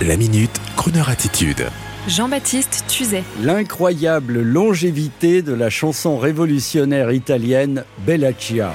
La minute, Kroneur attitude. Jean-Baptiste Tuzet. L'incroyable longévité de la chanson révolutionnaire italienne Bella Ciao.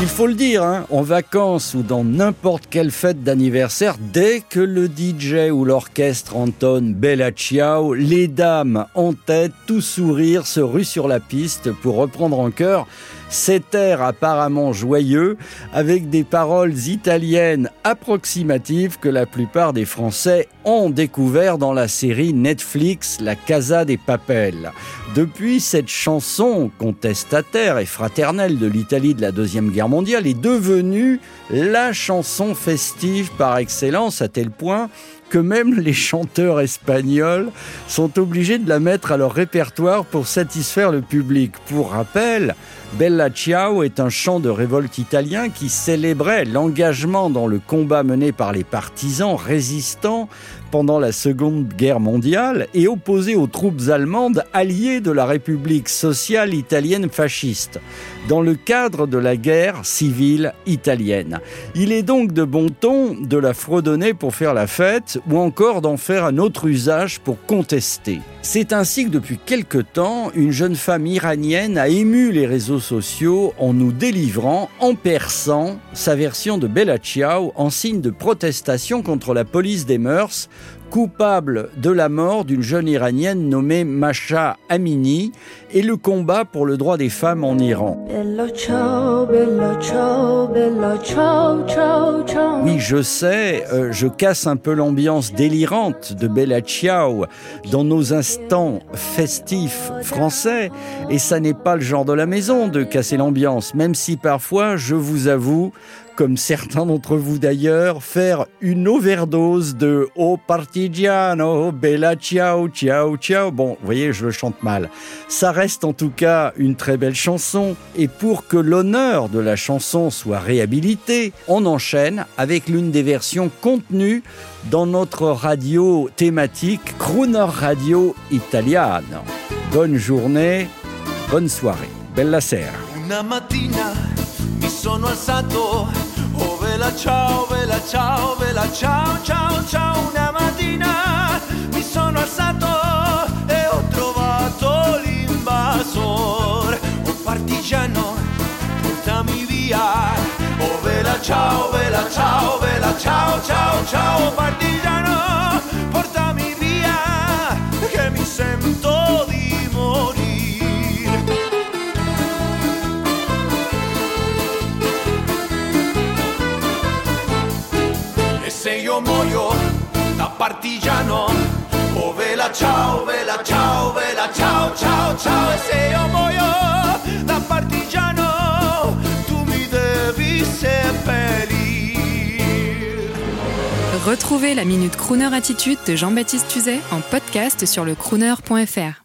Il faut le dire, hein, en vacances ou dans n'importe quelle fête d'anniversaire, dès que le DJ ou l'orchestre entonne Bella Ciao, les dames en tête, tout sourire, se ruent sur la piste pour reprendre en chœur cet air apparemment joyeux avec des paroles italiennes approximatives que la plupart des Français ont découvert dans la série Netflix La Casa des Papels. Depuis, cette chanson contestataire et fraternelle de l'Italie de la Deuxième Guerre mondiale est devenue la chanson festive par excellence à tel point que même les chanteurs espagnols sont obligés de la mettre à leur répertoire pour satisfaire le public. Pour rappel, Bella Ciao est un chant de révolte italien qui célébrait l'engagement dans le combat mené par les partisans résistants pendant la Seconde Guerre mondiale et opposé aux troupes allemandes alliées de la République sociale italienne fasciste, dans le cadre de la guerre civile italienne. Il est donc de bon ton de la fredonner pour faire la fête ou encore d'en faire un autre usage pour contester. C'est ainsi que depuis quelque temps, une jeune femme iranienne a ému les réseaux sociaux en nous délivrant, en perçant, sa version de Bella en signe de protestation contre la police des mœurs coupable de la mort d'une jeune iranienne nommée Masha Amini et le combat pour le droit des femmes en Iran. Oui, je sais, euh, je casse un peu l'ambiance délirante de Bella Ciao dans nos instants festifs français, et ça n'est pas le genre de la maison de casser l'ambiance, même si parfois, je vous avoue, comme certains d'entre vous d'ailleurs, faire une overdose de Oh partigiano, bella ciao, ciao, ciao. Bon, vous voyez, je le chante mal. Ça reste en tout cas une très belle chanson. Et pour que l'honneur de la chanson soit réhabilité, on enchaîne avec l'une des versions contenues dans notre radio thématique Crooner Radio Italiano. Bonne journée, bonne soirée. Bella sera. Mi sono alzato, oh vela ciao, vela ciao, vela ciao, ciao, ciao, una mattina mi sono alzato e ho trovato l'invasor, oh partigiano, portami via, oh vela ciao, vela ciao, vela ciao, ciao, ciao, partigiano, Retrouvez la Minute Crooner Attitude de Jean-Baptiste Tuzet en podcast sur le crooner.fr